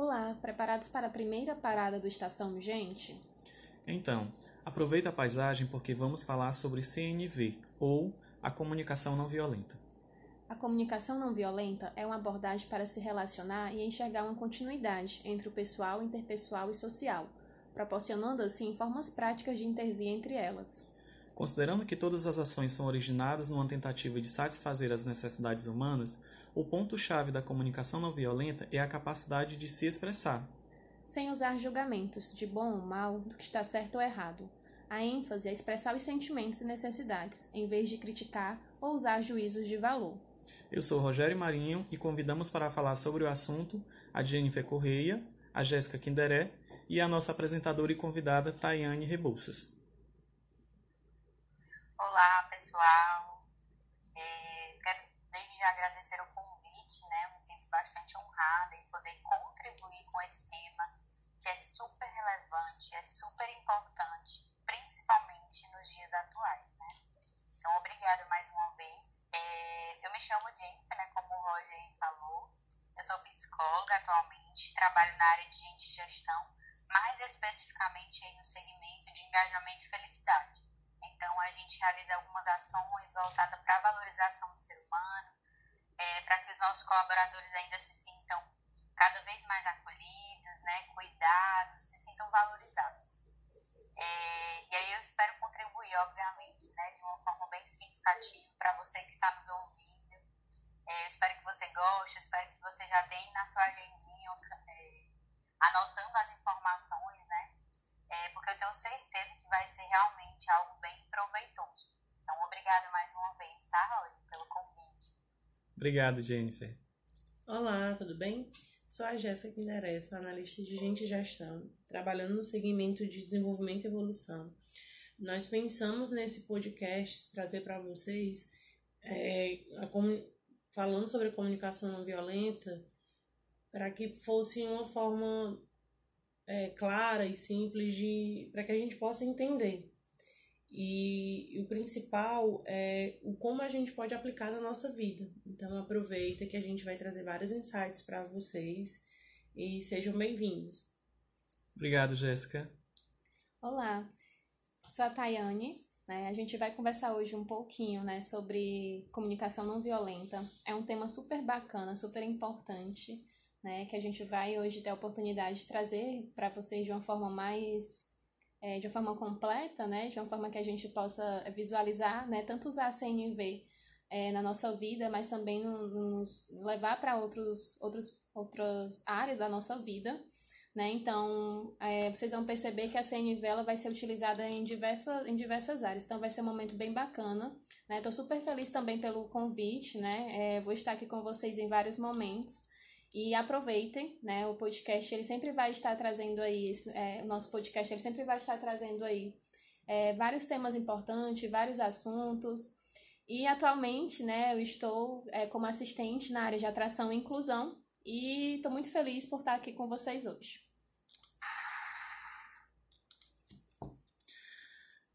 Olá, preparados para a primeira parada do Estação Gente? Então, aproveita a paisagem porque vamos falar sobre CNV, ou a comunicação não violenta. A comunicação não violenta é uma abordagem para se relacionar e enxergar uma continuidade entre o pessoal, interpessoal e social, proporcionando assim formas práticas de intervir entre elas. Considerando que todas as ações são originadas numa tentativa de satisfazer as necessidades humanas, o ponto-chave da comunicação não violenta é a capacidade de se expressar. Sem usar julgamentos de bom ou mal, do que está certo ou errado. A ênfase é expressar os sentimentos e necessidades, em vez de criticar ou usar juízos de valor. Eu sou Rogério Marinho e convidamos para falar sobre o assunto a Jennifer Correia, a Jéssica Kinderé e a nossa apresentadora e convidada Tayane Rebouças. Olá, pessoal. É, quero desde já agradecer o convite, né? Eu me sinto bastante honrada em poder contribuir com esse tema que é super relevante, é super importante, principalmente nos dias atuais, né? Então, obrigada mais uma vez. É, eu me chamo Jennifer, né? Como o Roger falou. Eu sou psicóloga atualmente, trabalho na área de gente gestão, mais especificamente aí no segmento de engajamento e felicidade. Então, a gente realiza algumas ações voltadas para a valorização do ser humano, é, para nossos colaboradores ainda se sintam cada vez mais acolhidos, né, cuidados, se sintam valorizados. É, e aí eu espero contribuir, obviamente, né, de uma forma bem significativa para você que está nos ouvindo. É, eu espero que você goste, eu espero que você já tenha na sua agendinha, é, anotando as informações, né, é, porque eu tenho certeza que vai ser realmente algo bem proveitoso. Então, obrigada mais uma vez, tá, Roy, pelo convite. Obrigado, Jennifer. Olá, tudo bem? Sou a Jéssica Quinderé, sou analista de gente e gestão, trabalhando no segmento de desenvolvimento e evolução. Nós pensamos nesse podcast trazer para vocês, é, falando sobre comunicação não violenta, para que fosse uma forma é, clara e simples de para que a gente possa entender. E, e, o principal é o como a gente pode aplicar na nossa vida. Então aproveita que a gente vai trazer vários insights para vocês e sejam bem-vindos. Obrigado, Jéssica. Olá, sou a Tayane. Né? A gente vai conversar hoje um pouquinho né, sobre comunicação não violenta. É um tema super bacana, super importante né, que a gente vai hoje ter a oportunidade de trazer para vocês de uma forma mais é, de uma forma completa, né, de uma forma que a gente possa visualizar, né, tanto usar a CNV é, na nossa vida, mas também nos levar para outros, outros, outras áreas da nossa vida. Né? Então, é, vocês vão perceber que a CNV ela vai ser utilizada em, diversas em diversas áreas. Então, vai ser um momento bem bacana. Estou né? super feliz também pelo convite. Né? É, vou estar aqui com vocês em vários momentos. E aproveitem, né? O podcast ele sempre vai estar trazendo aí, é, o nosso podcast ele sempre vai estar trazendo aí é, vários temas importantes, vários assuntos. E atualmente, né, eu estou é, como assistente na área de atração e inclusão e estou muito feliz por estar aqui com vocês hoje.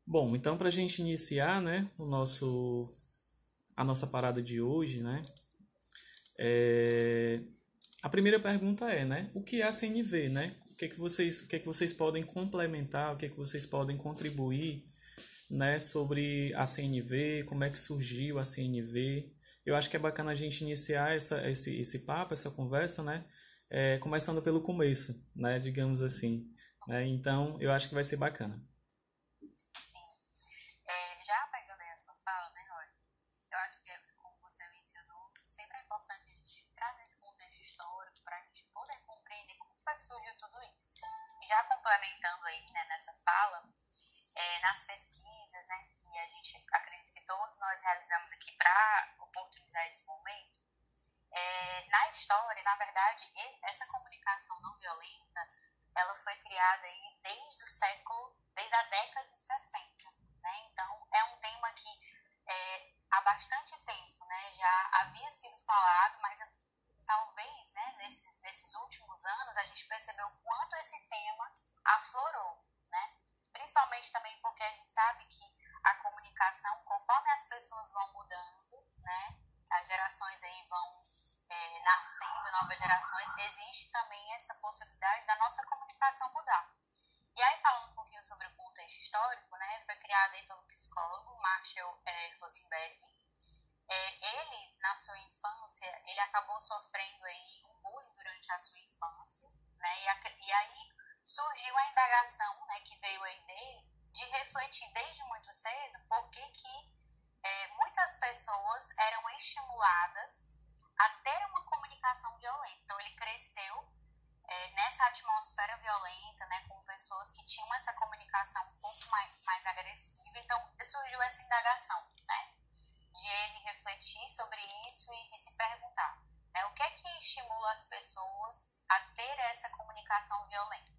Bom, então para a gente iniciar, né, o nosso a nossa parada de hoje, né, é, a primeira pergunta é, né? O que é a CNV, né? O que é que vocês, o que é que vocês podem complementar, o que é que vocês podem contribuir, né, sobre a CNV, como é que surgiu a CNV? Eu acho que é bacana a gente iniciar essa, esse, esse papo, essa conversa, né? É, começando pelo começo, né? Digamos assim. Né? Então, eu acho que vai ser bacana. Complementando aí, né, nessa fala, é, nas pesquisas, né, que a gente acredita que todos nós realizamos aqui para oportunizar esse momento, é, na história, na verdade, essa comunicação não violenta, ela foi criada aí desde o século, desde a década de 60, né? Então, é um tema que é, há bastante tempo, né, já havia sido falado, mas talvez, né, nesses, nesses últimos anos, a gente percebeu o quanto esse tema aflorou, né? Principalmente também porque a gente sabe que a comunicação, conforme as pessoas vão mudando, né, as gerações aí vão é, nascendo novas gerações, existe também essa possibilidade da nossa comunicação mudar. E aí, falando um pouquinho sobre o contexto histórico, né, foi criado aí pelo psicólogo Marshall é, Rosenberg. É, ele, na sua infância, ele acabou sofrendo aí um bullying durante a sua infância, né, e, a, e aí surgiu a indagação, né, que veio aí dele, de refletir desde muito cedo por que que é, muitas pessoas eram estimuladas a ter uma comunicação violenta. Então, ele cresceu é, nessa atmosfera violenta, né, com pessoas que tinham essa comunicação um pouco mais, mais agressiva. Então, surgiu essa indagação, né, de ele refletir sobre isso e, e se perguntar, né, o que é que estimula as pessoas a ter essa comunicação violenta?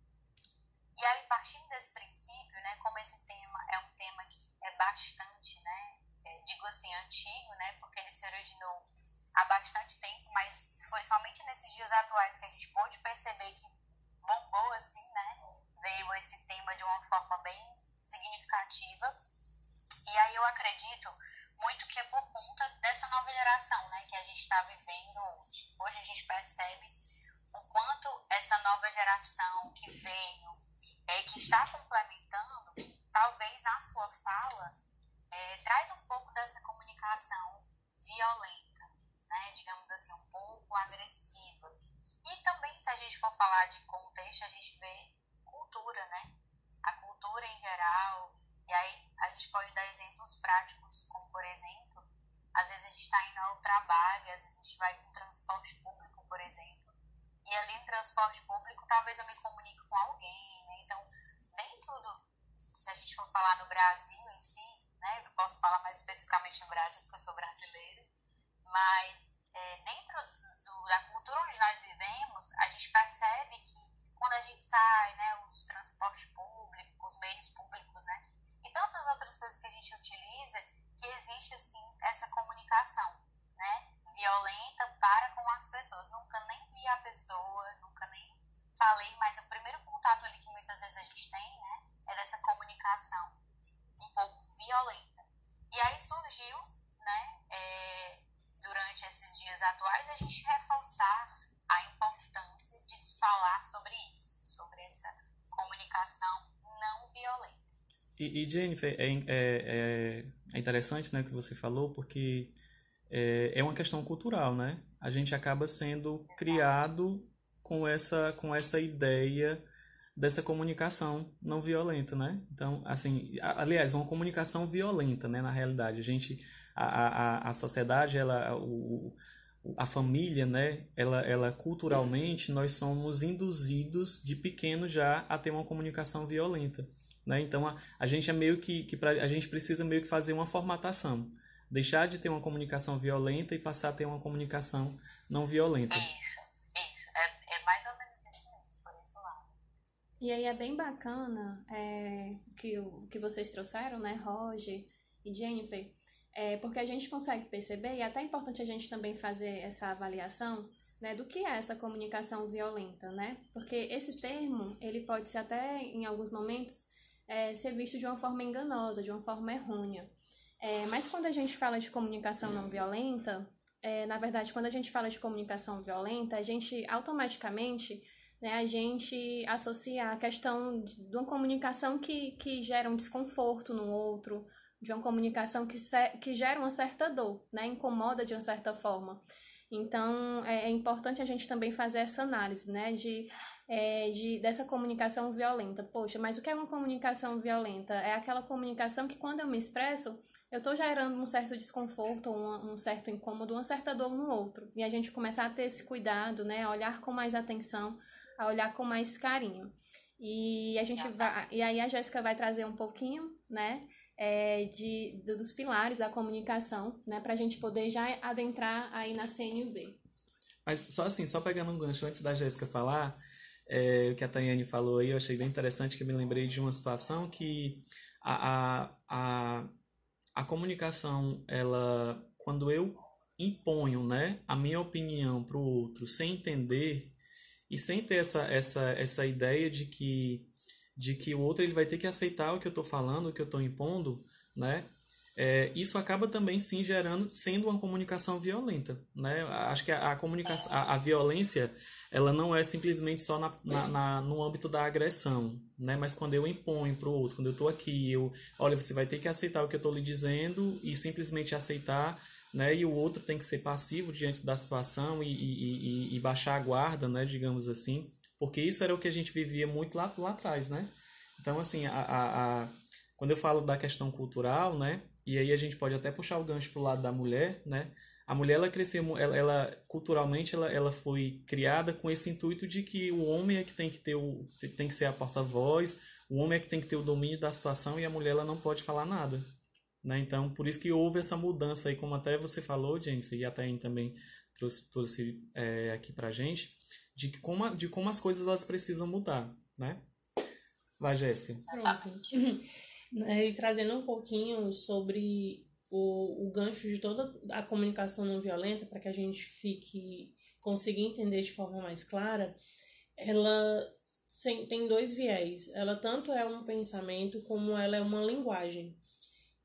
E aí, partindo desse princípio, né, como esse tema é um tema que é bastante, né, é, digo assim, antigo, né, porque ele se originou há bastante tempo, mas foi somente nesses dias atuais que a gente pôde perceber que bombou assim, né? Veio esse tema de uma forma bem significativa. E aí eu acredito muito que é por conta dessa nova geração, né, que a gente está vivendo hoje. Hoje a gente percebe o quanto essa nova geração que veio, é, que está complementando, talvez na sua fala, é, traz um pouco dessa comunicação violenta né, digamos assim, um pouco agressiva. E também, se a gente for falar de contexto, a gente vê cultura, né? A cultura em geral. E aí a gente pode dar exemplos práticos, como por exemplo, às vezes a gente está indo ao trabalho, às vezes a gente vai com transporte público, por exemplo. E ali no transporte público, talvez eu me comunique com alguém, tudo, se a gente for falar no Brasil em si, né? Eu posso falar mais especificamente no Brasil, porque eu sou brasileira mas é, dentro do, da cultura onde nós vivemos, a gente percebe que quando a gente sai, né, os transportes públicos, os meios públicos, né, e tantas outras coisas que a gente utiliza, que existe, assim, essa comunicação, né, violenta para com as pessoas. Nunca nem vi a pessoa, nunca nem falei, mas o primeiro contato ali que muitas vezes a gente tem, né, é dessa comunicação um pouco violenta. E aí surgiu, né, é, durante esses dias atuais, a gente reforçar a importância de se falar sobre isso, sobre essa comunicação não violenta. E, e Jennifer, é, é, é interessante né, o que você falou, porque é, é uma questão cultural, né? A gente acaba sendo criado com essa, com essa ideia dessa comunicação não violenta, né? Então, assim, aliás, uma comunicação violenta, né, na realidade. A gente a, a, a sociedade, ela, o, a família, né, ela, ela culturalmente, nós somos induzidos de pequeno já a ter uma comunicação violenta. Né? Então, a, a gente é meio que, que pra, a gente precisa meio que fazer uma formatação. Deixar de ter uma comunicação violenta e passar a ter uma comunicação não violenta. Isso, isso. É, é mais ou menos isso por esse lado. E aí é bem bacana é, que, o, que vocês trouxeram, né, Roger e Jennifer, é, porque a gente consegue perceber, e é até importante a gente também fazer essa avaliação, né, do que é essa comunicação violenta, né? Porque esse termo, ele pode ser até, em alguns momentos, é, ser visto de uma forma enganosa, de uma forma errônea. É, mas quando a gente fala de comunicação não violenta, é, na verdade, quando a gente fala de comunicação violenta, a gente automaticamente, né, a gente associa a questão de uma comunicação que, que gera um desconforto no outro, de uma comunicação que, que gera uma certa dor, né? Incomoda de uma certa forma. Então, é, é importante a gente também fazer essa análise, né? De, é, de, dessa comunicação violenta. Poxa, mas o que é uma comunicação violenta? É aquela comunicação que quando eu me expresso, eu estou gerando um certo desconforto, um, um certo incômodo, uma certa dor no outro. E a gente começar a ter esse cuidado, né? A olhar com mais atenção, a olhar com mais carinho. E a gente vai, e aí a Jéssica vai trazer um pouquinho, né? é, de, dos pilares da comunicação, né, para a gente poder já adentrar aí na CNV. Mas só assim, só pegando um gancho antes da Jéssica falar, é, o que a Tayane falou aí, eu achei bem interessante, que eu me lembrei de uma situação que a, a, a, a comunicação, ela, quando eu imponho né, a minha opinião para o outro sem entender e sem ter essa, essa, essa ideia de que de que o outro ele vai ter que aceitar o que eu estou falando, o que eu estou impondo, né? é, isso acaba também sim gerando, sendo uma comunicação violenta, né? Acho que a, a comunicação, a, a, violência, ela não é simplesmente só na, na, na, no âmbito da agressão, né? Mas quando eu imponho para o outro, quando eu estou aqui, eu, olha, você vai ter que aceitar o que eu estou lhe dizendo e simplesmente aceitar, né? E o outro tem que ser passivo diante da situação e, e, e, e baixar a guarda, né? Digamos assim, porque isso era o que a gente vivia muito lá, lá atrás, né? Então, assim, a, a, a quando eu falo da questão cultural, né? E aí a gente pode até puxar o gancho pro lado da mulher, né? A mulher ela cresceu, ela, ela culturalmente ela, ela foi criada com esse intuito de que o homem é que tem que ter o tem que ser a porta-voz, o homem é que tem que ter o domínio da situação e a mulher ela não pode falar nada, né? Então, por isso que houve essa mudança aí, como até você falou, Jennifer, e até também trouxe, trouxe é, aqui pra gente, de que como, de como as coisas elas precisam mudar, né? Vai, Jéssica. Pronto. Né, e trazendo um pouquinho sobre o, o gancho de toda a comunicação não violenta, para que a gente fique consiga entender de forma mais clara, ela tem dois viés. Ela tanto é um pensamento como ela é uma linguagem.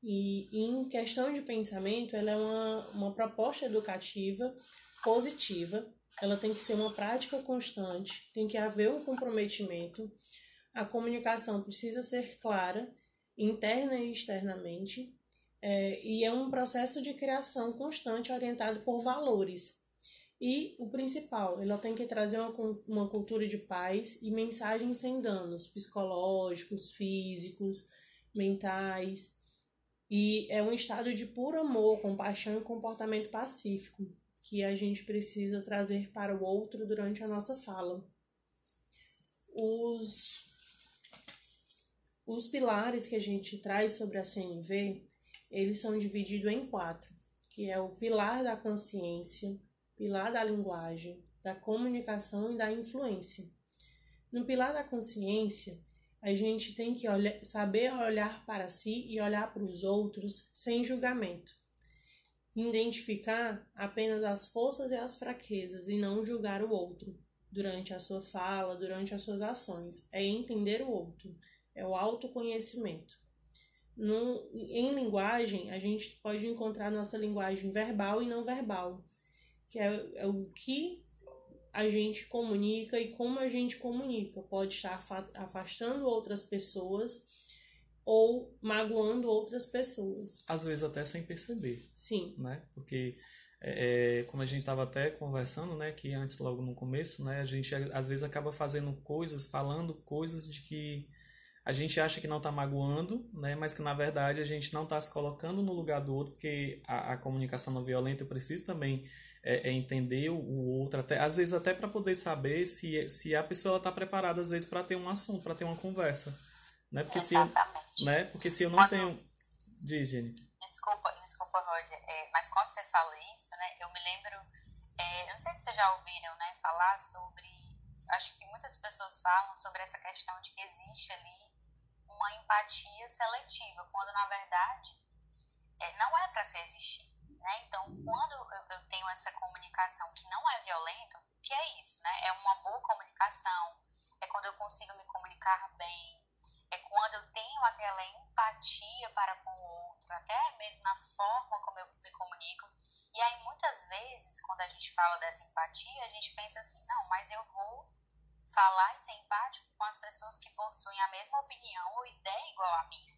E em questão de pensamento, ela é uma, uma proposta educativa positiva. Ela tem que ser uma prática constante, tem que haver um comprometimento. A comunicação precisa ser clara interna e externamente, é, e é um processo de criação constante orientado por valores. E o principal, ela tem que trazer uma, uma cultura de paz e mensagens sem danos psicológicos, físicos, mentais. E é um estado de puro amor, compaixão e comportamento pacífico que a gente precisa trazer para o outro durante a nossa fala. Os os pilares que a gente traz sobre a CNV, eles são divididos em quatro, que é o pilar da consciência, pilar da linguagem, da comunicação e da influência. No pilar da consciência, a gente tem que olhar, saber olhar para si e olhar para os outros sem julgamento. Identificar apenas as forças e as fraquezas e não julgar o outro durante a sua fala, durante as suas ações. É entender o outro, é o autoconhecimento. Em linguagem, a gente pode encontrar nossa linguagem verbal e não verbal, que é, é o que a gente comunica e como a gente comunica. Pode estar afastando outras pessoas ou magoando outras pessoas. Às vezes até sem perceber. Sim. Né? Porque, é, é como a gente estava até conversando, né, que antes, logo no começo, né, a gente às vezes acaba fazendo coisas, falando coisas de que a gente acha que não está magoando, né? mas que na verdade a gente não está se colocando no lugar do outro, porque a, a comunicação não violenta precisa também é, é entender o, o, outro, até, às vezes até para poder saber se, se a pessoa está preparada, às vezes, para ter um assunto, para ter uma conversa. Né? Porque, se eu, né? porque se eu não quando... tenho. Diz, Jenny. Desculpa, desculpa, Roger, é, mas quando você fala isso, né, eu me lembro. É, eu não sei se vocês já ouviram né, falar sobre. Acho que muitas pessoas falam sobre essa questão de que existe ali uma empatia seletiva, quando na verdade é, não é para se existir. Né? Então, quando eu, eu, tenho essa comunicação que não é violenta, o que é isso? Né? É uma boa comunicação, é quando eu consigo me comunicar bem, é quando eu tenho aquela empatia para com o outro, até mesmo na forma como eu me comunico. E aí, muitas vezes, quando a gente fala dessa empatia, a gente pensa assim: não, mas eu vou falar e ser empático com as pessoas que possuem a mesma opinião ou ideia igual a minha,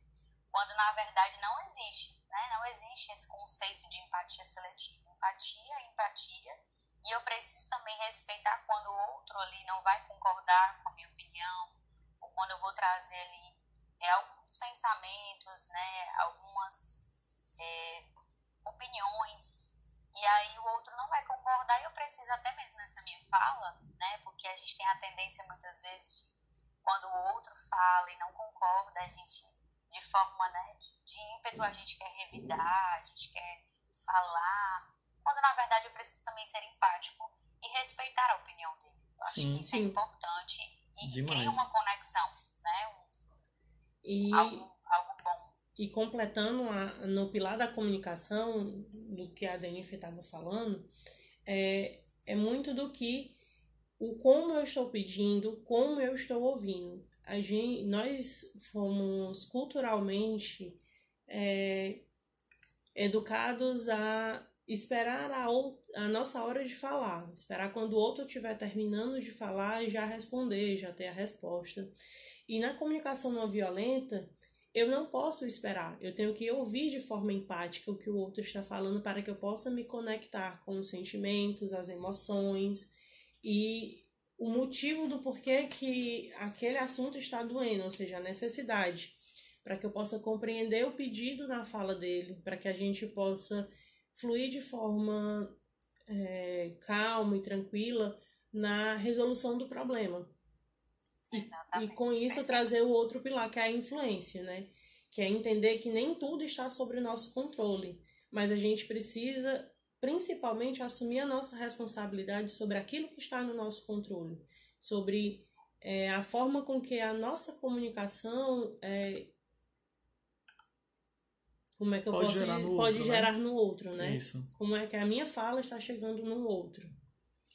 quando na verdade não existe, né? Não existe esse conceito de empatia seletiva. Empatia empatia e eu preciso também respeitar quando o outro ali não vai concordar com a minha opinião ou quando eu vou trazer ali é, alguns pensamentos, né? Algumas é, opiniões e aí o outro não vai concordar e eu preciso até mesmo nessa minha fala, né? Porque a gente tem a tendência muitas vezes, quando o outro fala e não concorda, a gente, de forma né, de ímpeto, a gente quer revidar, a gente quer falar, quando na verdade eu preciso também ser empático e respeitar a opinião dele. Eu acho sim, que isso sim. é importante e Demais. cria uma conexão, né? Um, e... algo, algo bom. E completando a, no pilar da comunicação, do que a Denise estava falando, é, é muito do que o como eu estou pedindo, como eu estou ouvindo. A gente, nós fomos culturalmente é, educados a esperar a, a nossa hora de falar, esperar quando o outro estiver terminando de falar e já responder, já ter a resposta. E na comunicação não violenta, eu não posso esperar, eu tenho que ouvir de forma empática o que o outro está falando para que eu possa me conectar com os sentimentos, as emoções e o motivo do porquê que aquele assunto está doendo, ou seja, a necessidade, para que eu possa compreender o pedido na fala dele, para que a gente possa fluir de forma é, calma e tranquila na resolução do problema. E, e com isso trazer o outro pilar, que é a influência, né? Que é entender que nem tudo está sobre o nosso controle, mas a gente precisa principalmente assumir a nossa responsabilidade sobre aquilo que está no nosso controle, sobre é, a forma com que a nossa comunicação é, como é que eu pode posso gerar no pode outro, gerar né? no outro, né? Isso. Como é que a minha fala está chegando no outro.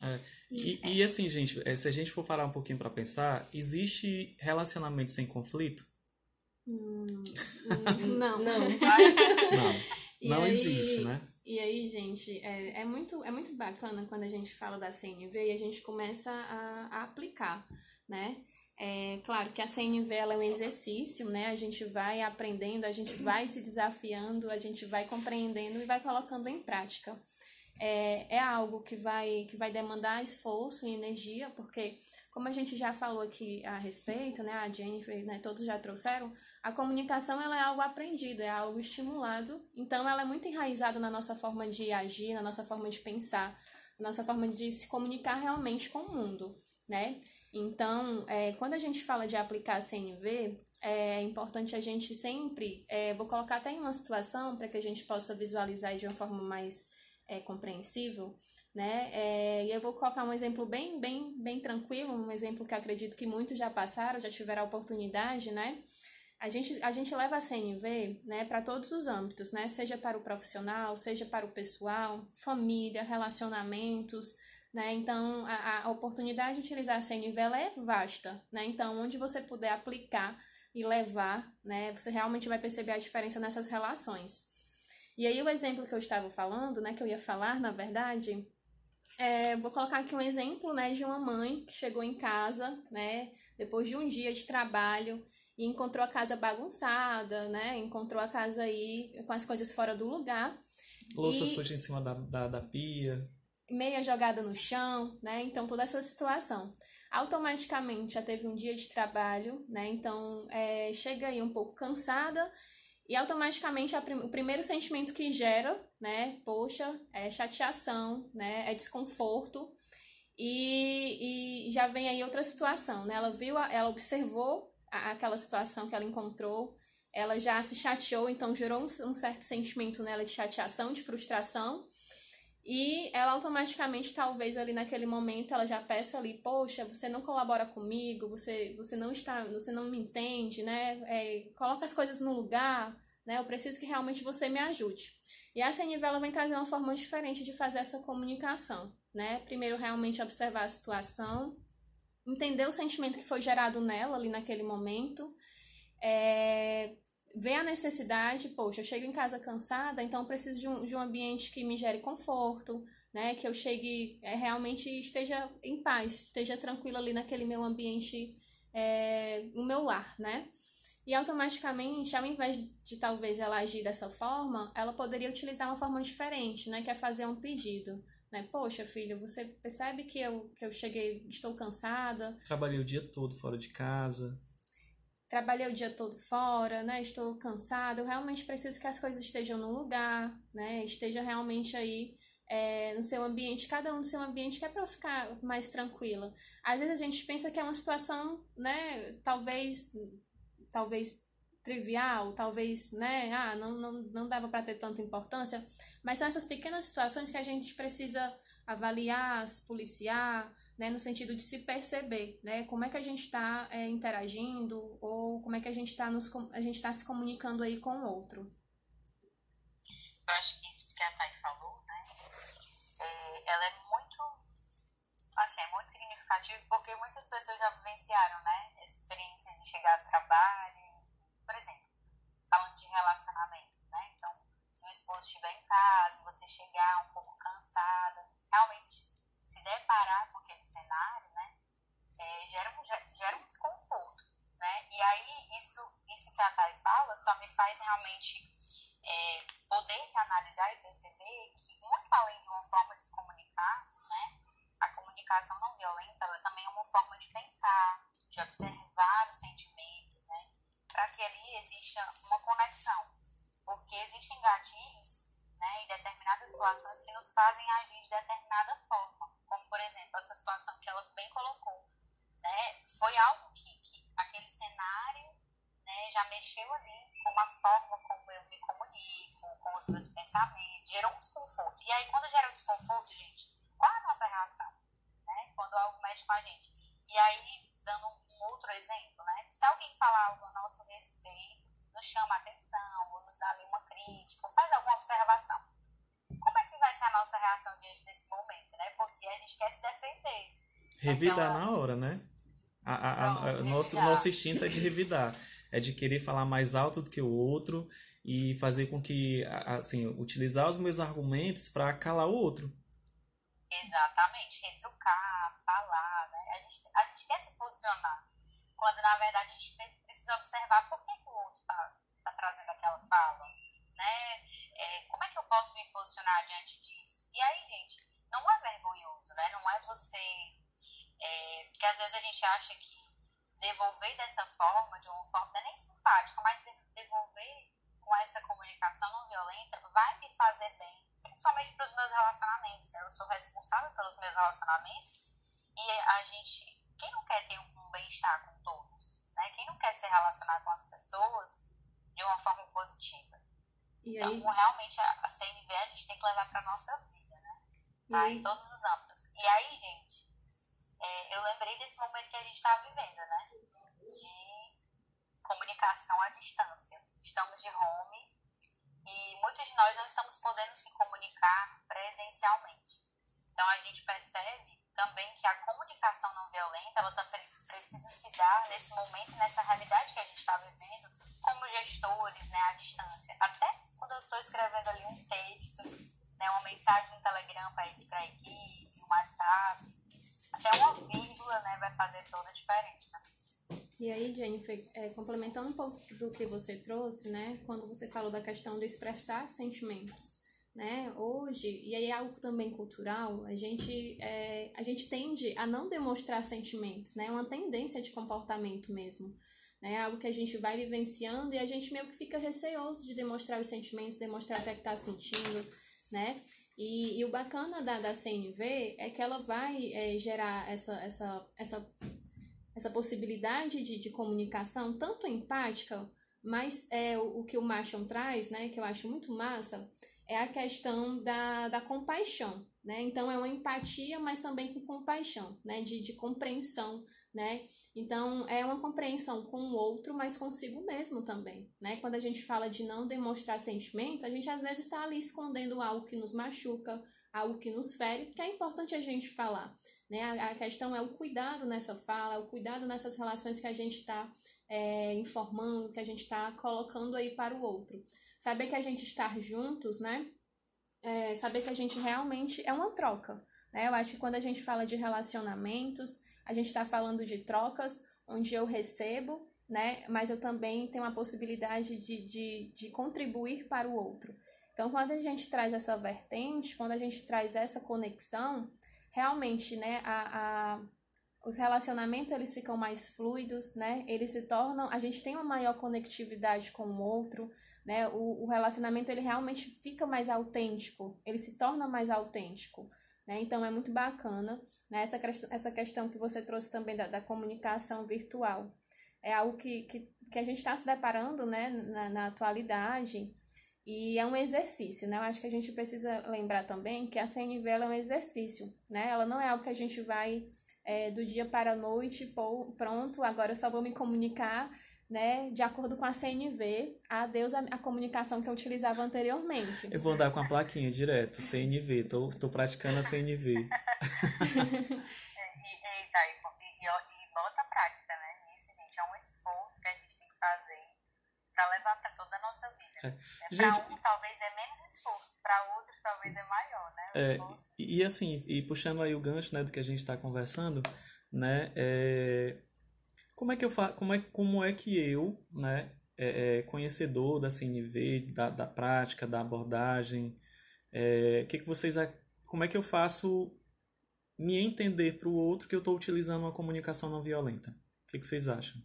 É. E, e assim, gente, é, se a gente for parar um pouquinho para pensar, existe relacionamento sem conflito? Hum, não. Não. Não, não aí- existe, né? E aí, gente, é, é, muito, é muito bacana quando a gente fala da CNV e a gente começa a, a aplicar, né? É claro que a CNV ela é um exercício, né? A gente vai aprendendo, a gente vai se desafiando, a gente vai compreendendo e vai colocando em prática. É, é algo que vai, que vai demandar esforço e energia, porque, como a gente já falou aqui a respeito, né? A Jennifer, né, todos já trouxeram, a comunicação ela é algo aprendido, é algo estimulado, então ela é muito enraizada na nossa forma de agir, na nossa forma de pensar, na nossa forma de se comunicar realmente com o mundo, né? Então, é, quando a gente fala de aplicar a CNV, é importante a gente sempre, é, vou colocar até em uma situação para que a gente possa visualizar de uma forma mais é, compreensível, né? É, e eu vou colocar um exemplo bem, bem, bem tranquilo, um exemplo que acredito que muitos já passaram, já tiveram a oportunidade, né? A gente, a gente leva a CNV né, para todos os âmbitos, né? Seja para o profissional, seja para o pessoal, família, relacionamentos, né? Então, a, a oportunidade de utilizar a CNV é vasta, né? Então, onde você puder aplicar e levar, né? Você realmente vai perceber a diferença nessas relações. E aí, o exemplo que eu estava falando, né? Que eu ia falar, na verdade, é, vou colocar aqui um exemplo, né? De uma mãe que chegou em casa, né? Depois de um dia de trabalho e encontrou a casa bagunçada, né? Encontrou a casa aí com as coisas fora do lugar, Louça E- suja em cima da, da, da pia. meia jogada no chão, né? Então toda essa situação. Automaticamente já teve um dia de trabalho, né? Então é, chega aí um pouco cansada e automaticamente prim- o primeiro sentimento que gera, né? Poxa, é chateação, né? É desconforto. E, e já vem aí outra situação, né? Ela viu, a- ela observou a- aquela situação que ela encontrou, ela já se chateou, então gerou um, um certo sentimento nela de chateação, de frustração. E ela automaticamente, talvez ali naquele momento, ela já peça ali, poxa, você não colabora comigo, você, você não está, você não me entende, né? É, coloca as coisas no lugar, né? Eu preciso que realmente você me ajude. E a ela vem trazer uma forma diferente de fazer essa comunicação, né? Primeiro, realmente observar a situação, entender o sentimento que foi gerado nela ali naquele momento, é, ver a necessidade, poxa, eu chego em casa cansada, então preciso de um, de um ambiente que me gere conforto, né? Que eu chegue, é, realmente esteja em paz, esteja tranquila ali naquele meu ambiente, é, no meu lar, né? E automaticamente, ao invés de, de talvez ela agir dessa forma, ela poderia utilizar uma forma diferente, né? Que é fazer um pedido. Né? Poxa, filho, você percebe que eu, que eu cheguei, estou cansada, Trabalhei o dia todo fora de casa. Trabalhei o dia todo fora, né? Estou cansada, eu realmente preciso que as coisas estejam no lugar, né? Esteja realmente aí é, no seu ambiente, cada um no seu ambiente, que é para eu ficar mais tranquila. Às vezes a gente pensa que é uma situação, né? Talvez, talvez trivial, talvez, né? Ah, não, não, não dava para ter tanta importância, mas são essas pequenas situações que a gente precisa avaliar, se policiar, né, no sentido de se perceber, né, como é que a gente está é, interagindo ou como é que a gente está está se comunicando aí com o outro. Eu acho que isso que a Thay falou, né? é, ela é muito, assim, é muito significativo porque muitas pessoas já vivenciaram, né? Essa experiência de chegar ao trabalho, por exemplo, falando de relacionamento, né? Então, se o esposo estiver em casa, você chegar um pouco cansada, realmente se deparar com aquele cenário, né, é, gera, um, gera um desconforto, né, e aí isso, isso que a Thay fala só me faz realmente é, poder analisar e perceber que muito além de uma forma de se comunicar, né, a comunicação não violenta ela também é uma forma de pensar, de observar os sentimentos, né, para que ali exista uma conexão, porque existem gatilhos né, e determinadas situações que nos fazem agir de determinada forma, como por exemplo essa situação que ela bem colocou, né, foi algo que, que aquele cenário né, já mexeu ali com a forma como eu me comunico, com os meus pensamentos, gerou um desconforto. E aí quando gera um desconforto, gente, qual é a nossa reação? Né, quando algo mexe com a gente. E aí, dando um outro exemplo, né, se alguém falar algo a nosso respeito, nos chama a atenção, ou nos dá ali uma crítica, ou alguma observação. Como é que vai ser a nossa reação diante desse momento, né? Porque a gente quer se defender. Revidar Aquela... na hora, né? A, a, a, a nosso, nosso instinto é de revidar. É de querer falar mais alto do que o outro e fazer com que, assim, utilizar os meus argumentos para calar o outro. Exatamente, retrucar, falar, né? A gente, a gente quer se posicionar. Quando na verdade a gente precisa observar por que, que o outro está tá trazendo aquela fala, né? É, como é que eu posso me posicionar diante disso? E aí, gente, não é vergonhoso, né? Não é você. É, porque às vezes a gente acha que devolver dessa forma, de uma forma não é nem simpática, mas devolver com essa comunicação não violenta vai me fazer bem, principalmente para os meus relacionamentos. Né? Eu sou responsável pelos meus relacionamentos e a gente, quem não quer ter um bem-estar com todos? Né? Quem não quer se relacionar com as pessoas de uma forma positiva? Então, realmente, a, a CNV a gente tem que levar para nossa vida, né? Tá? Em todos os âmbitos. E aí, gente, é, eu lembrei desse momento que a gente está vivendo, né? De comunicação à distância. Estamos de home e muitos de nós não estamos podendo se comunicar presencialmente. Então, a gente percebe também que a comunicação não violenta, ela também precisa se dar nesse momento, nessa realidade que a gente está vivendo, como gestores, né, à distância. Até quando eu estou escrevendo ali um texto, né, uma mensagem no Telegram para a equipe, um WhatsApp, até uma vírgula, né, vai fazer toda a diferença. E aí, Jennifer, é, complementando um pouco do que você trouxe, né, quando você falou da questão de expressar sentimentos né? Hoje, e aí é algo também cultural, a gente, é, a gente tende a não demonstrar sentimentos, né? É uma tendência de comportamento mesmo. Né? Algo que a gente vai vivenciando e a gente meio que fica receoso de demonstrar os sentimentos, demonstrar o que é está sentindo, né? E, e, o bacana da, da CNV é que ela vai é, gerar essa, essa, essa, essa possibilidade de, de comunicação, tanto empática, mas é o, o que o Marshall traz, né, que eu acho muito massa, é a questão da, da compaixão, né? Então é uma empatia, mas também com compaixão, né? De, de compreensão, né? Então é uma compreensão com o outro, mas consigo mesmo também, né? Quando a gente fala de não demonstrar sentimento, a gente às vezes está ali escondendo algo que nos machuca, algo que nos fere, que é importante a gente falar, né? A, a questão é o cuidado nessa fala, é o cuidado nessas relações que a gente está é, informando, que a gente está colocando aí para o outro saber que a gente estar juntos, né? É, saber que a gente realmente é uma troca. Né? Eu acho que quando a gente fala de relacionamentos, a gente está falando de trocas onde eu recebo, né? Mas eu também tenho a possibilidade de, de, de contribuir para o outro. Então, quando a gente traz essa vertente, quando a gente traz essa conexão, realmente, né, a, a, os relacionamentos eles ficam mais fluidos, né? Eles se tornam, a gente tem uma maior conectividade com o outro, né? O, o relacionamento ele realmente fica mais autêntico, ele se torna mais autêntico, né? Então é muito bacana, né? Essa, essa questão que você trouxe também da, da comunicação virtual. É algo que, que, que a gente está se deparando, né, na, na atualidade, e é um exercício, né? Eu acho que a gente precisa lembrar também que a CNV é um exercício, né? Ela não é algo que a gente vai é, do dia para a noite, pô, pronto, agora eu só vou me comunicar né, de acordo com a CNV, adeus a, a comunicação que eu utilizava anteriormente. Eu vou andar com a plaquinha direto, CNV, tô, tô praticando a CNV. é, e, eita, e, e, e bota prática, né, nisso, gente, é um esforço que a gente tem que fazer para levar para toda a nossa vida. É. Para uns talvez é menos esforço, para outros talvez é maior, né? É, e assim, e puxando aí o gancho né, do que a gente está conversando, né? É, como é que eu fa como é, como é que eu, né, é, é, conhecedor da CNV, da, da prática, da abordagem, é, que que vocês como é que eu faço me entender para o outro que eu estou utilizando uma comunicação não violenta? O que, que vocês acham?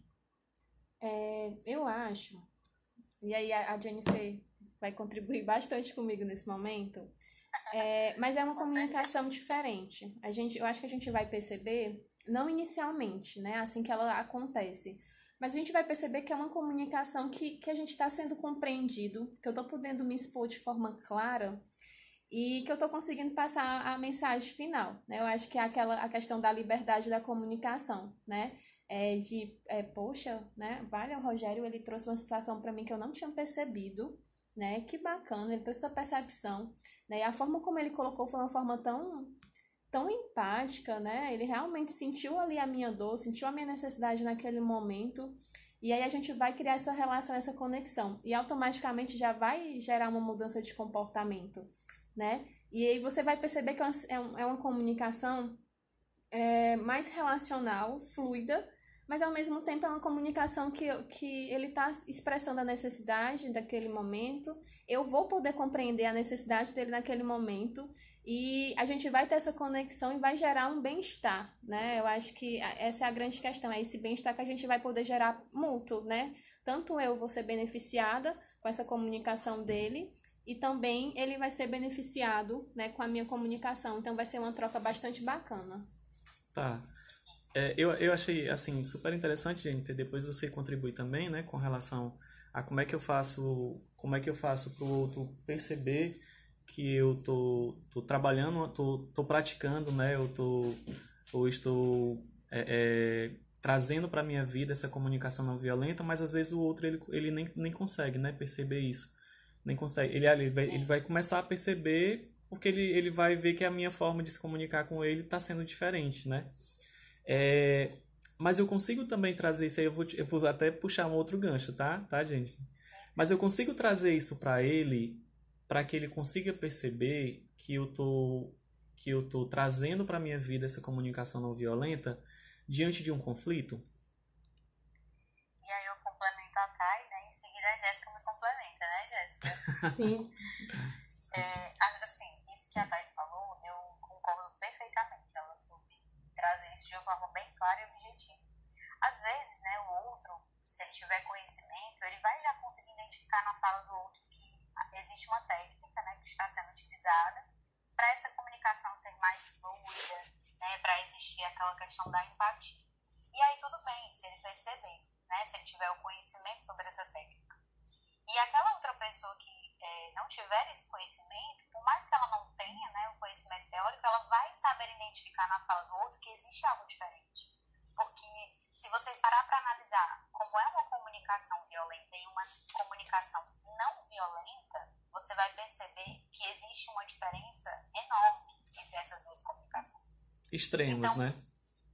É, eu acho, e aí a, a Jennifer vai contribuir bastante comigo nesse momento, é, mas é uma comunicação diferente. A gente, eu acho que a gente vai perceber, não inicialmente, né, assim que ela acontece, mas a gente vai perceber que é uma comunicação que, que a gente está sendo compreendido, que eu estou podendo me expor de forma clara e que eu estou conseguindo passar a mensagem final. Né? Eu acho que é aquela a questão da liberdade da comunicação, né? É de, é, poxa, né? Vale, o Rogério, ele trouxe uma situação para mim que eu não tinha percebido, né? Que bacana, ele trouxe essa percepção, né? E a forma como ele colocou foi uma forma tão tão empática, né? Ele realmente sentiu ali a minha dor, sentiu a minha necessidade naquele momento. E aí a gente vai criar essa relação, essa conexão. E automaticamente já vai gerar uma mudança de comportamento, né? E aí você vai perceber que é uma, é é comunicação é, mais relacional, fluida, mas ao mesmo tempo é uma comunicação que, que ele está expressando a necessidade daquele momento. Eu vou poder compreender a necessidade dele naquele momento e a gente vai ter essa conexão e vai gerar um bem-estar, né? Eu acho que essa é a grande questão, é esse bem-estar que a gente vai poder gerar mútuo, né? Tanto eu vou ser beneficiada com essa comunicação dele e também ele vai ser beneficiado, né, com a minha comunicação. Então vai ser uma troca bastante bacana. Tá. É, eu, eu achei, assim, super interessante, Jennifer, depois você contribui também, né, com relação a como é que eu faço, como é que eu faço para o outro perceber que eu tô, tô trabalhando, tô, tô praticando, né? Eu tô ou estou é, é, trazendo para minha vida essa comunicação não violenta, mas às vezes o outro ele, ele nem, nem consegue, né? Perceber isso, nem consegue. Ele ele vai, ele vai começar a perceber porque ele, ele vai ver que a minha forma de se comunicar com ele está sendo diferente, né? É, mas eu consigo também trazer isso aí, eu vou, eu vou até puxar um outro gancho, tá? Tá, gente? Mas eu consigo trazer isso para ele para que ele consiga perceber que eu tô que eu tô trazendo para minha vida essa comunicação não violenta diante de um conflito? E aí eu complemento a Thay, né? Em seguida a Jéssica me complementa, né, Jéssica? Sim. é, assim, isso que a Thay falou, eu concordo perfeitamente. Ela soube trazer isso de uma forma bem clara e objetiva. Às vezes, né, o outro, se ele tiver conhecimento, ele vai já conseguir identificar na fala do outro que existe uma técnica né, que está sendo utilizada para essa comunicação ser mais fluida, né, para existir aquela questão da empatia. E aí tudo bem, se ele perceber, né, se ele tiver o conhecimento sobre essa técnica. E aquela outra pessoa que é, não tiver esse conhecimento, por mais que ela não tenha né, o conhecimento teórico, ela vai saber identificar na fala do outro que existe algo diferente. Porque se você parar para analisar como é uma comunicação violenta e uma comunicação não violenta, você vai perceber que existe uma diferença enorme entre essas duas comunicações. Extremos, então, né?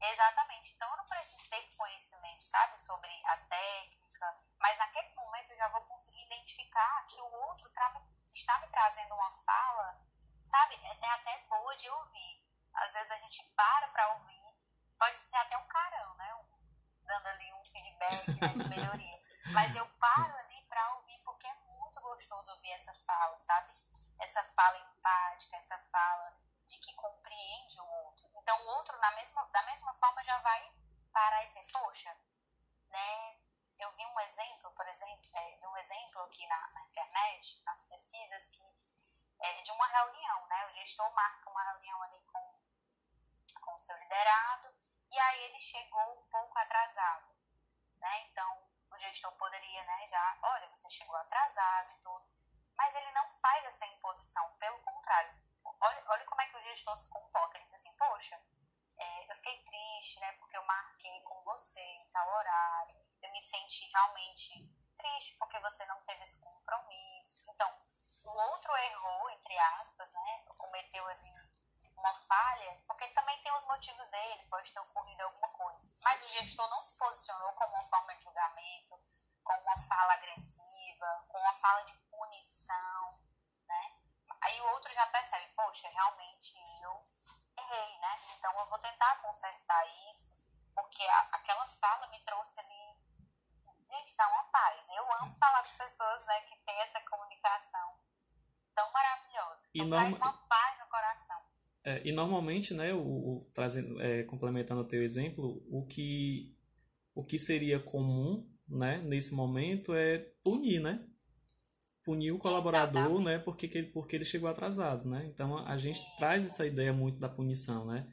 Exatamente. Então eu não preciso ter conhecimento, sabe, sobre a técnica, mas naquele momento eu já vou conseguir identificar que o outro está me trazendo uma fala, sabe, é, é até boa de ouvir. Às vezes a gente para para ouvir, pode ser até um carão, né? Um, dando ali um feedback né, de melhoria. Mas eu paro ali para ouvir porque é muito gostoso ouvir essa fala, sabe? Essa fala empática, essa fala de que compreende o outro. Então o outro, na mesma, da mesma forma, já vai parar e dizer, poxa, né? Eu vi um exemplo, por exemplo, é, um exemplo aqui na, na internet, nas pesquisas, que é de uma reunião, né? O gestor marca uma reunião ali com, com o seu liderado, e aí ele chegou um pouco atrasado, né? Então o gestor poderia, né, já, olha, você chegou atrasado e tudo, mas ele não faz essa imposição, pelo contrário. Olha, olha como é que o gestor se comporta. Ele diz assim, poxa, é, eu fiquei triste, né, porque eu marquei com você em tal horário, eu me senti realmente triste porque você não teve esse compromisso. Então, o outro errou, entre aspas, né, cometeu ali uma falha, porque também tem os motivos dele, pode ter ocorrido alguma coisa. Mas o gestor não se posicionou como uma forma de julgamento, como uma fala agressiva, com uma fala de punição, né? Aí o outro já percebe, poxa, realmente eu errei, né? Então eu vou tentar consertar isso, porque a, aquela fala me trouxe ali. Gente, dá uma paz. Eu amo falar com pessoas né, que têm essa comunicação tão maravilhosa. Então, e traz uma paz no coração. É, e normalmente, né, o, o trazendo, é, complementando o teu exemplo, o que, o que seria comum né, nesse momento é punir, né? Punir o colaborador, Exatamente. né, porque, porque ele chegou atrasado, né? Então a gente é. traz essa ideia muito da punição, né?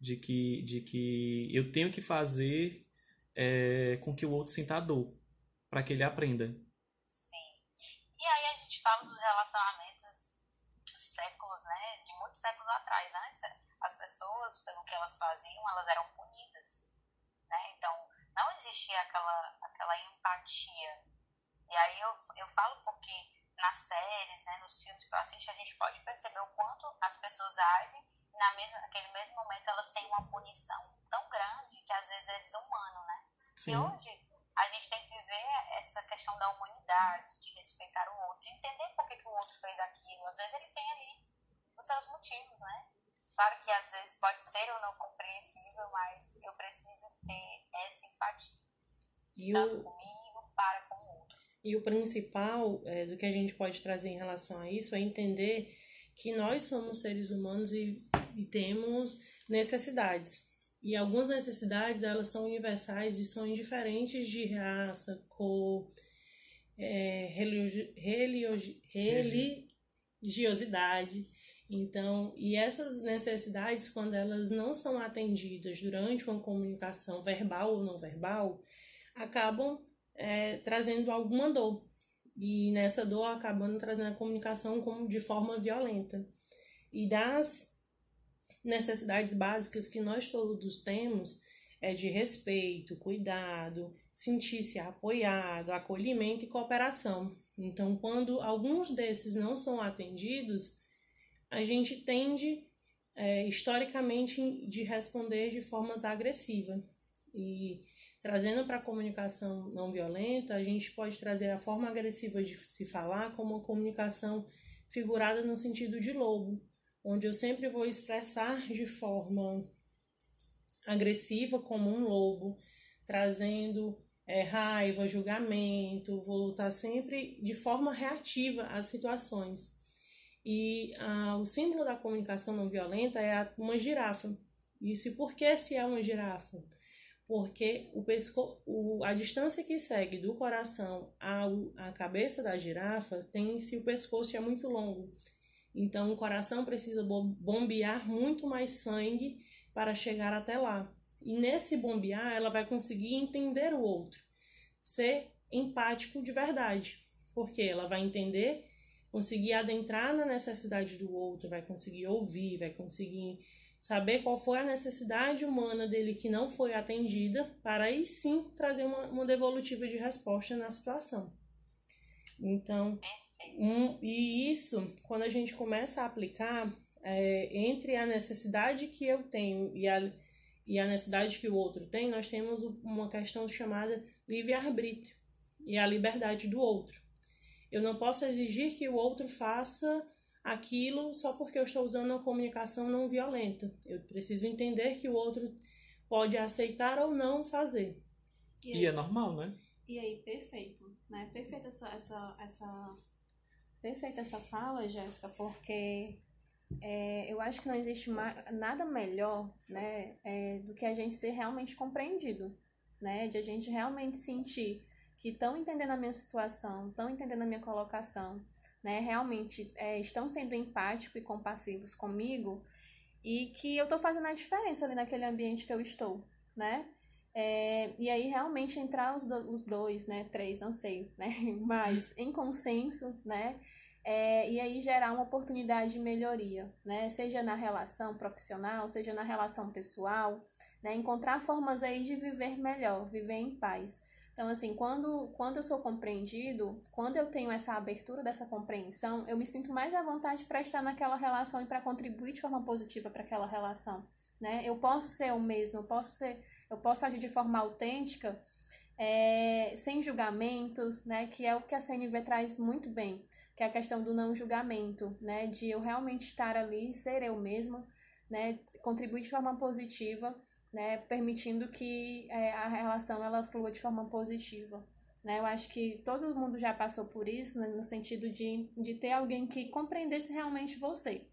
De que, de que eu tenho que fazer é, com que o outro sinta a dor, para que ele aprenda. Sim. E aí a gente fala dos relacionamentos dos séculos, né? De muitos séculos atrás. Antes, as pessoas, pelo que elas faziam, elas eram punidas. Né? Então, não existia aquela, aquela empatia. E aí eu, eu falo porque nas séries, né, nos filmes que eu assisto, a gente pode perceber o quanto as pessoas agem e na mesma, naquele mesmo momento elas têm uma punição tão grande que às vezes é desumano, né? Sim. E hoje a gente tem que ver essa questão da humanidade, de respeitar o outro, de entender por que, que o outro fez aquilo. Às vezes ele tem ali os seus motivos, né? Claro que às vezes pode ser ou não compreensível, mas eu preciso ter essa empatia. E tanto o... comigo, para com o outro. E o principal é, do que a gente pode trazer em relação a isso é entender que nós somos seres humanos e, e temos necessidades. E algumas necessidades, elas são universais e são indiferentes de raça, cor, é, religio, religio, religiosidade. Então, e essas necessidades, quando elas não são atendidas durante uma comunicação verbal ou não verbal, acabam é, trazendo alguma dor. E nessa dor acabando trazendo a comunicação como de forma violenta. E das necessidades básicas que nós todos temos é de respeito, cuidado, sentir-se apoiado, acolhimento e cooperação. Então, quando alguns desses não são atendidos, a gente tende é, historicamente de responder de formas agressivas. E trazendo para a comunicação não violenta, a gente pode trazer a forma agressiva de se falar como uma comunicação figurada no sentido de lobo, onde eu sempre vou expressar de forma agressiva como um lobo, trazendo é, raiva, julgamento, vou lutar sempre de forma reativa às situações. E ah, o símbolo da comunicação não violenta é uma girafa. Isso e por que se é uma girafa? Porque o pesco, o, a distância que segue do coração ao, à cabeça da girafa tem se o pescoço é muito longo. Então o coração precisa bombear muito mais sangue para chegar até lá. E nesse bombear ela vai conseguir entender o outro, ser empático de verdade, porque ela vai entender conseguir adentrar na necessidade do outro, vai conseguir ouvir, vai conseguir saber qual foi a necessidade humana dele que não foi atendida, para aí sim trazer uma, uma devolutiva de resposta na situação. Então, um, e isso, quando a gente começa a aplicar, é, entre a necessidade que eu tenho e a, e a necessidade que o outro tem, nós temos uma questão chamada livre-arbítrio e a liberdade do outro. Eu não posso exigir que o outro faça aquilo só porque eu estou usando uma comunicação não violenta. Eu preciso entender que o outro pode aceitar ou não fazer. E, aí, e é normal, né? E aí, perfeito. Né? Perfeita essa, essa, essa, perfeita essa fala, Jéssica, porque é, eu acho que não existe nada melhor né, é, do que a gente ser realmente compreendido, né? De a gente realmente sentir que estão entendendo a minha situação, estão entendendo a minha colocação, né, realmente é, estão sendo empáticos e compassivos comigo e que eu estou fazendo a diferença ali naquele ambiente que eu estou, né? É, e aí realmente entrar os, do, os dois, né, três, não sei, né, mas em consenso, né, é, e aí gerar uma oportunidade de melhoria, né, seja na relação profissional, seja na relação pessoal, né, encontrar formas aí de viver melhor, viver em paz. Então, assim, quando, quando eu sou compreendido, quando eu tenho essa abertura dessa compreensão, eu me sinto mais à vontade para estar naquela relação e para contribuir de forma positiva para aquela relação. Né? Eu posso ser o mesmo, eu posso ser, eu posso agir de forma autêntica é, sem julgamentos, né? Que é o que a CNV traz muito bem, que é a questão do não julgamento, né? De eu realmente estar ali, ser eu mesma, né? Contribuir de forma positiva, né? Permitindo que é, a relação ela flua de forma positiva. Né? Eu acho que todo mundo já passou por isso, né? no sentido de, de ter alguém que compreendesse realmente você.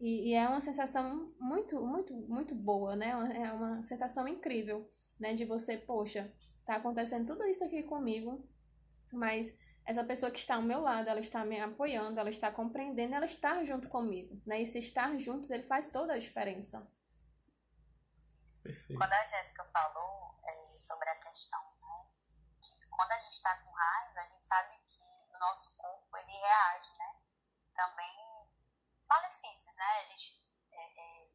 E, e, é uma sensação muito, muito, muito boa, né? É uma sensação incrível, né? De você, poxa, tá acontecendo tudo isso aqui comigo, mas essa pessoa que está ao meu lado, ela está me apoiando, ela está compreendendo, ela está junto comigo, né? E se estar juntos, ele faz toda a diferença. Perfeito. Quando a Jéssica falou é, sobre a questão, né, de quando a gente está com raiva, a gente sabe que o nosso corpo, ele reage, né? Também malefícios, né? A gente é, é,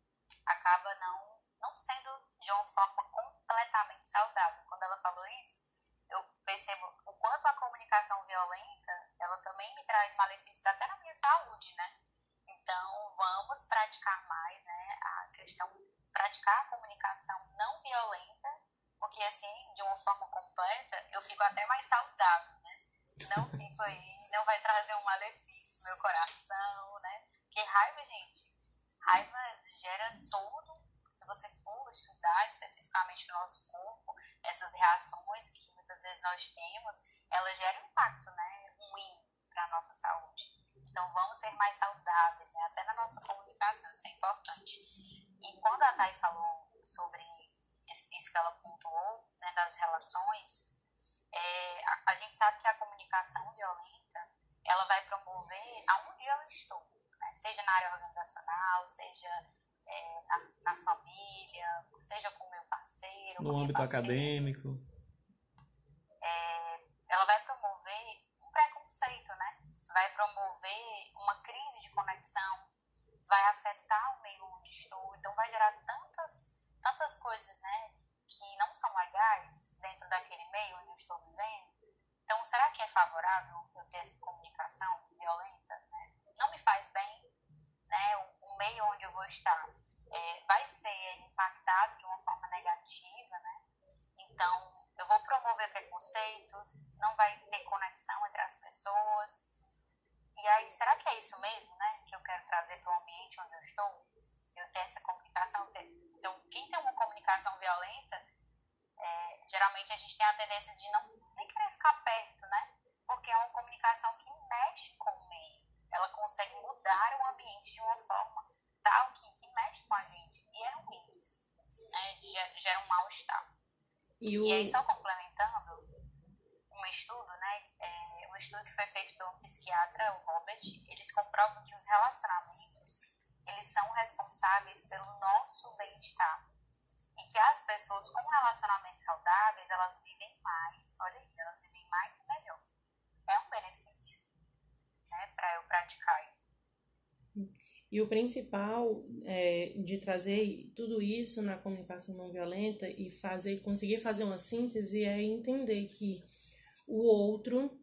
acaba não, não sendo de uma forma completamente saudável. Quando ela falou isso, eu percebo o quanto a comunicação violenta, ela também me traz malefícios até na minha saúde, né? Então, vamos praticar mais, né, a questão, praticar a comunicação não violenta, porque assim, de uma forma completa, eu fico até mais saudável, né? Não fico aí, não vai trazer um malefício no meu coração, né? Porque raiva, gente, raiva gera todo, se você for estudar especificamente no nosso corpo, essas reações que muitas vezes nós temos, elas geram impacto, né, ruim para a nossa saúde. Então, vamos ser mais saudáveis, né, até na nossa comunicação, isso é importante. E quando a Thay falou sobre isso que ela pontuou, né, das relações, é, a, a gente sabe que a comunicação violenta, ela vai promover aonde eu estou, né, seja na área organizacional, seja é, na, na, família, seja com meu parceiro. No âmbito parceiro. acadêmico é, ela vai promover um preconceito, né? Vai promover uma crise de conexão, vai afetar o meio estou, então vai gerar tantas, tantas coisas, né? Que não são legais dentro daquele meio onde eu estou vivendo. Então, será que é favorável eu ter essa comunicação violenta? Né? Não me faz bem, né? O, o meio onde eu vou estar é, vai ser impactado de uma forma negativa, né? Então, eu vou promover preconceitos, não vai ter conexão entre as pessoas. E aí, será que é isso mesmo, né? Que eu quero trazer para o ambiente onde eu estou? Eu tenho essa comunicação. Então, quem tem uma comunicação violenta, é, geralmente a gente tem a tendência de não nem querer ficar perto, né? Porque é uma comunicação que mexe com o meio. Ela consegue mudar o ambiente de uma forma tal que, que mexe com a gente. E é ruim isso. Né? Gera um mal-estar. E, o... e aí, só complementando, um estudo, estudo que foi feito pelo psiquiatra, o Robert, eles comprovam que os relacionamentos, eles são responsáveis pelo nosso bem-estar. E que as pessoas com relacionamentos saudáveis, elas vivem mais, olha aí, elas vivem mais e melhor. É um benefício, né, para eu praticar. E o principal é, de trazer tudo isso na comunicação não violenta e fazer, conseguir fazer uma síntese é entender que o outro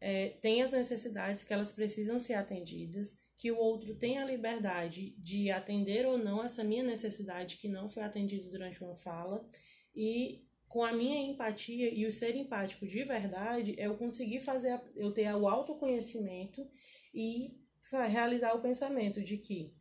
é, tem as necessidades que elas precisam ser atendidas, que o outro tem a liberdade de atender ou não essa minha necessidade que não foi atendida durante uma fala. E com a minha empatia e o ser empático de verdade, eu conseguir fazer, eu ter o autoconhecimento e realizar o pensamento de que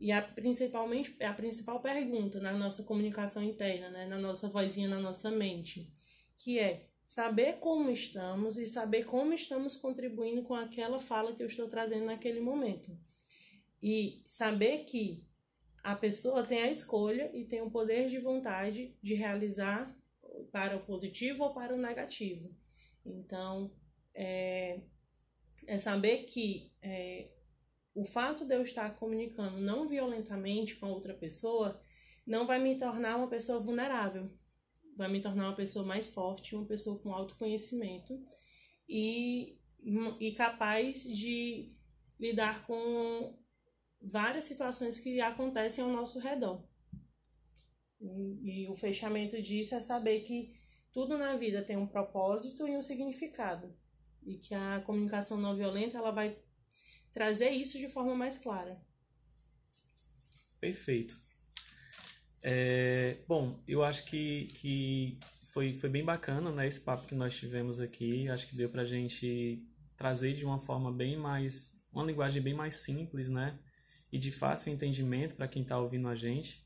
e a principalmente a principal pergunta na nossa comunicação interna, né, na nossa vozinha, na nossa mente, que é saber como estamos e saber como estamos contribuindo com aquela fala que eu estou trazendo naquele momento. E saber que a pessoa tem a escolha e tem o poder de vontade de realizar para o positivo ou para o negativo. Então, é, é saber que é, o fato de eu estar comunicando não violentamente com a outra pessoa não vai me tornar uma pessoa vulnerável. Vai me tornar uma pessoa mais forte, uma pessoa com autoconhecimento e, e capaz de lidar com várias situações que acontecem ao nosso redor. E, e o fechamento disso é saber que tudo na vida tem um propósito e um significado. E que a comunicação não violenta ela vai trazer isso de forma mais clara. Perfeito. É, bom, eu acho que, que foi, foi bem bacana, né, esse papo que nós tivemos aqui. Acho que deu pra gente trazer de uma forma bem mais, uma linguagem bem mais simples, né, e de fácil entendimento para quem está ouvindo a gente.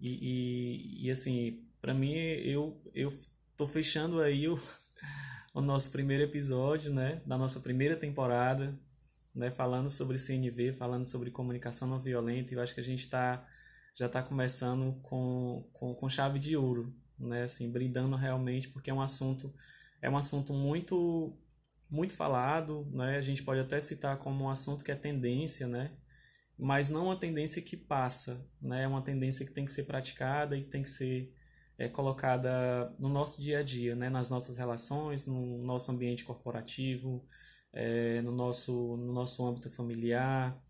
E, e, e assim, para mim, eu, eu tô fechando aí o, o nosso primeiro episódio, né, da nossa primeira temporada, né, falando sobre CNV, falando sobre comunicação não violenta. Eu acho que a gente está já está começando com, com, com chave de ouro, né, assim, brindando realmente, porque é um assunto é um assunto muito muito falado, né? A gente pode até citar como um assunto que é tendência, né? Mas não uma tendência que passa, né? É uma tendência que tem que ser praticada e tem que ser é, colocada no nosso dia a dia, né? Nas nossas relações, no nosso ambiente corporativo, é, no, nosso, no nosso âmbito familiar,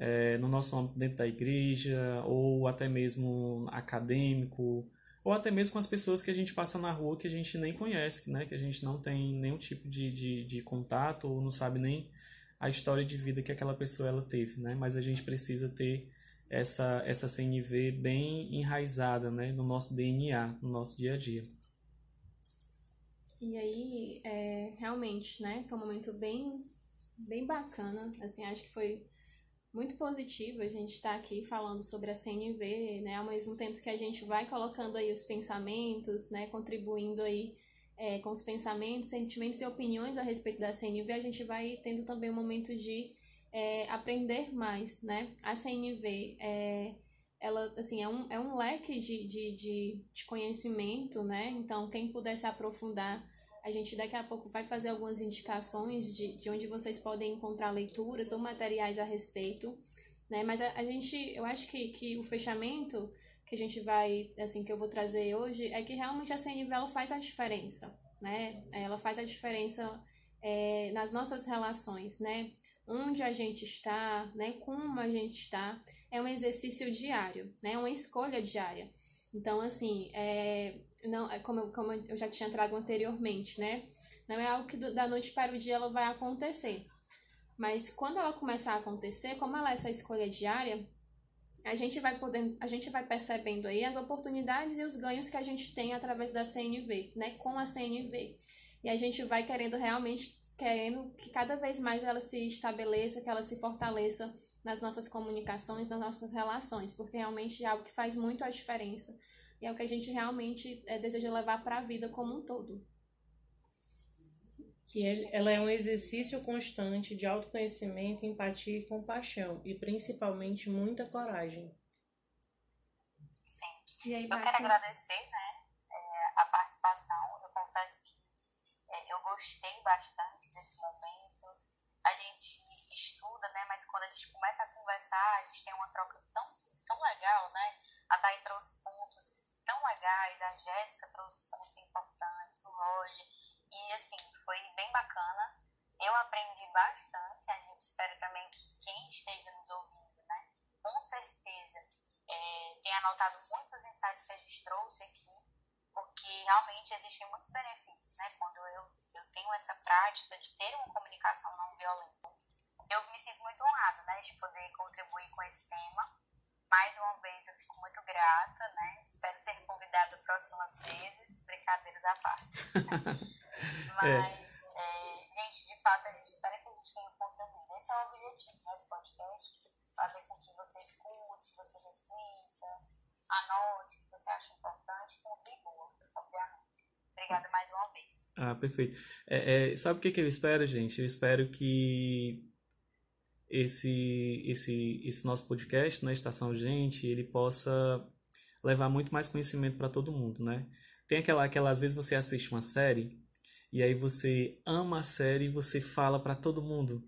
é, no nosso âmbito dentro da igreja, ou até mesmo acadêmico, ou até mesmo com as pessoas que a gente passa na rua que a gente nem conhece, né? que a gente não tem nenhum tipo de, de, de contato ou não sabe nem a história de vida que aquela pessoa ela teve, né? mas a gente precisa ter essa, essa CNV bem enraizada né? no nosso DNA, no nosso dia a dia. E aí, é, realmente, né, foi um momento bem, bem bacana, assim, acho que foi muito positivo a gente estar tá aqui falando sobre a CNV, né, ao mesmo tempo que a gente vai colocando aí os pensamentos, né, contribuindo aí é, com os pensamentos, sentimentos e opiniões a respeito da CNV, a gente vai tendo também um momento de é, aprender mais, né, a CNV é, ela, assim, é um, é um leque de, de, de, de conhecimento, né, então quem puder se aprofundar a gente daqui a pouco vai fazer algumas indicações de, de onde vocês podem encontrar leituras ou materiais a respeito, né? Mas a, a gente, eu acho que, que o fechamento que a gente vai, assim, que eu vou trazer hoje é que realmente a CNV faz a diferença, né? Ela faz a diferença é, nas nossas relações, né? Onde a gente está, né? Como a gente está, é um exercício diário, né? Uma escolha diária. Então, assim, é, não, é como, como eu já tinha trago anteriormente, né? Não é algo que do, da noite para o dia ela vai acontecer. Mas quando ela começar a acontecer, como ela é essa escolha diária, a gente vai podendo, a gente vai percebendo aí as oportunidades e os ganhos que a gente tem através da CNV, né? Com a CNV. E a gente vai querendo realmente querendo que cada vez mais ela se estabeleça, que ela se fortaleça nas nossas comunicações, nas nossas relações, porque realmente é algo que faz muito a diferença e é o que a gente realmente é, deseja levar para a vida como um todo. Que ela é um exercício constante de autoconhecimento, empatia e compaixão, e principalmente muita coragem. Sim. Aí, eu quero agradecer né, é, a participação. Eu confesso que é, eu gostei bastante desse momento. A gente estuda, né, mas quando a gente começa a conversar, a gente tem uma troca tão, tão legal, né? A Thay trouxe pontos tão legais, a Jéssica trouxe pontos importantes, o Roger, e assim, foi bem bacana. Eu aprendi bastante, a gente espera também que quem esteja nos ouvindo, né, com certeza é, tenha anotado muitos insights que a gente trouxe aqui, porque realmente existem muitos benefícios, né, quando eu, eu tenho essa prática de ter uma comunicação não violenta. Eu me sinto muito honrada, né, de poder contribuir com esse tema mais uma vez eu fico muito grata, né? Espero ser convidada próximas vezes, brincadeiras à parte. Mas, é. É, gente, de fato, a gente espera que a gente tenha contribuído. Esse é o objetivo né, do podcast, fazer com que você escute, você reflita, anote o que você acha importante e contribua, obviamente. Obrigada mais uma vez. Ah, perfeito. É, é, sabe o que, que eu espero, gente? Eu espero que esse, esse, esse nosso podcast, né, Estação Gente, ele possa levar muito mais conhecimento para todo mundo, né? Tem aquela, aquela, às vezes você assiste uma série e aí você ama a série e você fala para todo mundo,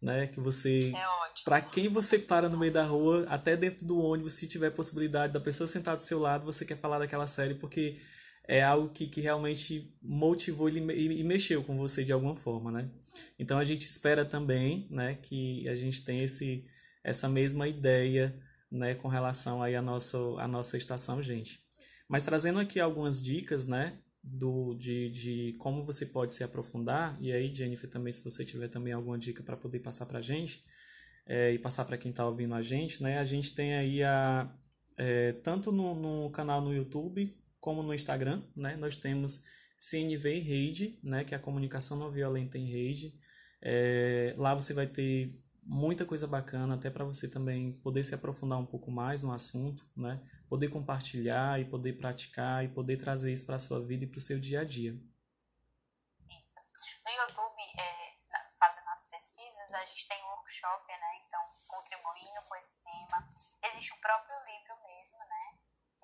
né? Que você, é para quem você para no meio da rua, até dentro do ônibus, se tiver possibilidade da pessoa sentar do seu lado, você quer falar daquela série porque é algo que, que realmente motivou e, e, mexeu com você de alguma forma, né? Então a gente espera também, né, que a gente tenha esse, essa mesma ideia, né, com relação aí à nossa, à nossa estação, gente. Mas trazendo aqui algumas dicas, né, do, de, de como você pode se aprofundar, e aí, Jennifer, também, se você tiver também alguma dica para poder passar para a gente, é, e passar para quem está ouvindo a gente, né, a gente tem aí a, é, tanto no, no canal no YouTube, como no Instagram, né? Nós temos CNV rede, né? Que é a comunicação não violenta em rede. É, lá você vai ter muita coisa bacana, até para você também poder se aprofundar um pouco mais no assunto, né? Poder compartilhar e poder praticar e poder trazer isso para a sua vida e para o seu dia a dia. Isso. No YouTube, é, fazendo as pesquisas, a gente tem um workshop, né? Então, contribuindo com esse tema. Existe o próprio livro mesmo, né?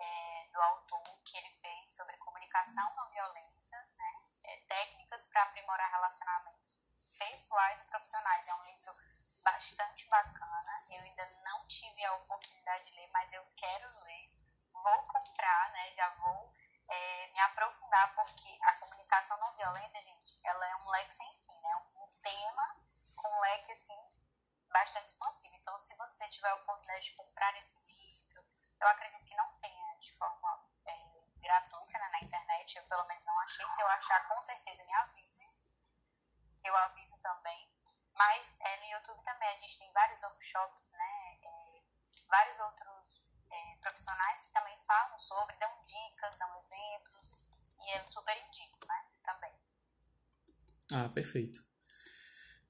É, do autor que ele fez sobre comunicação não violenta, né? É, técnicas para aprimorar relacionamentos pessoais e profissionais. É um livro bastante bacana. Eu ainda não tive a oportunidade de ler, mas eu quero ler. Vou comprar, né? Já vou é, me aprofundar, porque a comunicação não violenta, gente, ela é um leque sem fim, né? Um, tema com um leque, assim, bastante expansivo. Então, se você tiver a oportunidade de comprar esse livro, eu acredito que não tenha gratuita né, na internet, eu pelo menos não achei. Se eu achar, com certeza me avise. Eu aviso também. Mas é, no YouTube também a gente tem vários workshops, né? É, vários outros é, profissionais que também falam sobre, dão dicas, dão exemplos, e eu super indico, né? Também. Ah, perfeito.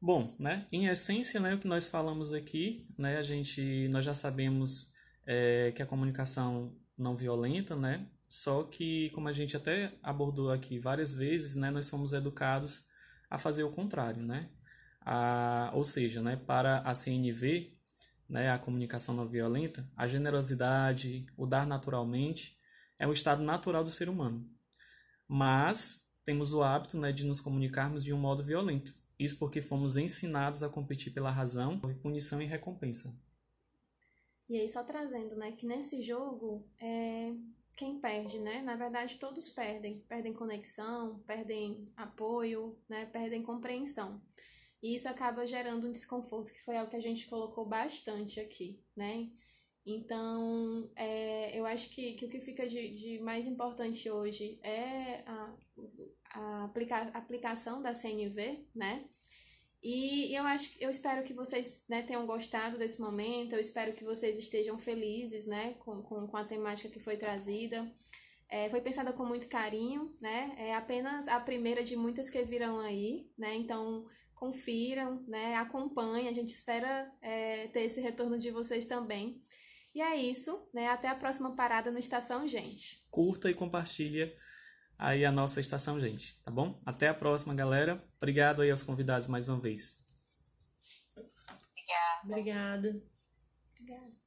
Bom, né? Em essência, né, o que nós falamos aqui, né, a gente, nós já sabemos é, que a comunicação não violenta, né? Só que, como a gente até abordou aqui várias vezes, né, nós somos educados a fazer o contrário, né? A, ou seja, né, para a CNV, né, a comunicação não violenta, a generosidade, o dar naturalmente, é um estado natural do ser humano. Mas temos o hábito né, de nos comunicarmos de um modo violento. Isso porque fomos ensinados a competir pela razão, punição e recompensa. E aí, só trazendo, né, que nesse jogo, é, quem perde, né? Na verdade, todos perdem. Perdem conexão, perdem apoio, né? Perdem compreensão. E isso acaba gerando um desconforto, que foi algo que a gente colocou bastante aqui, né? Então, é, eu acho que, que o que fica de, de mais importante hoje é a, a aplica, aplicação da CNV, né? E eu acho eu espero que vocês né, tenham gostado desse momento, eu espero que vocês estejam felizes né, com, com, com a temática que foi trazida. É, foi pensada com muito carinho, né? É apenas a primeira de muitas que virão aí, né? Então confiram, né? Acompanhem, a gente espera é, ter esse retorno de vocês também. E é isso, né? Até a próxima parada no Estação Gente. Curta e compartilha aí a nossa Estação Gente, tá bom? Até a próxima, galera. Obrigado aí aos convidados mais uma vez. Obrigada. Obrigada. Obrigada.